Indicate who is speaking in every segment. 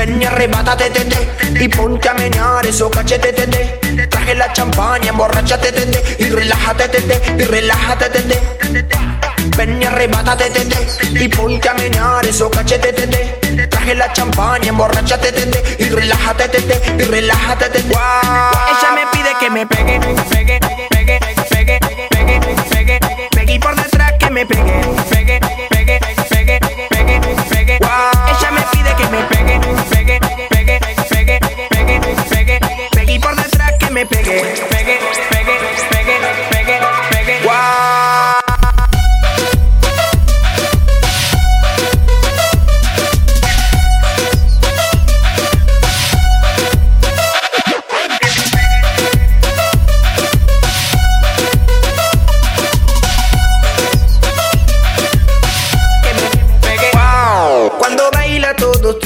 Speaker 1: arrebátate, tete, y ponte a menear eso cachete, tete. Traje la champaña, emborrachate, tete, y relájate, tete, y relájate, tete. Ven y arrebátate, tete, y ponte a menear eso cachete, tete. Traje la champaña, emborrachate, tete, y relájate, tete, y relájate, tete.
Speaker 2: Ella me pide que me pegue, pegue,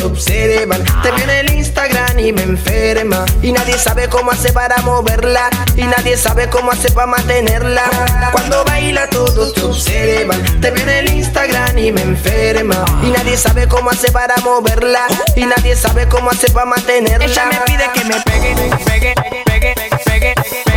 Speaker 1: observan Te viene el Instagram y me enferma. Y nadie sabe cómo hace para moverla. Y nadie sabe cómo hace para mantenerla. Cuando baila todos te observan Te viene el Instagram y me enferma. Y nadie sabe cómo hace para moverla. Y nadie sabe cómo hace para mantenerla.
Speaker 2: Ella me pide que me pegue, pegue, pegue, pegue, pegue, pegue,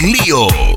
Speaker 3: Lío.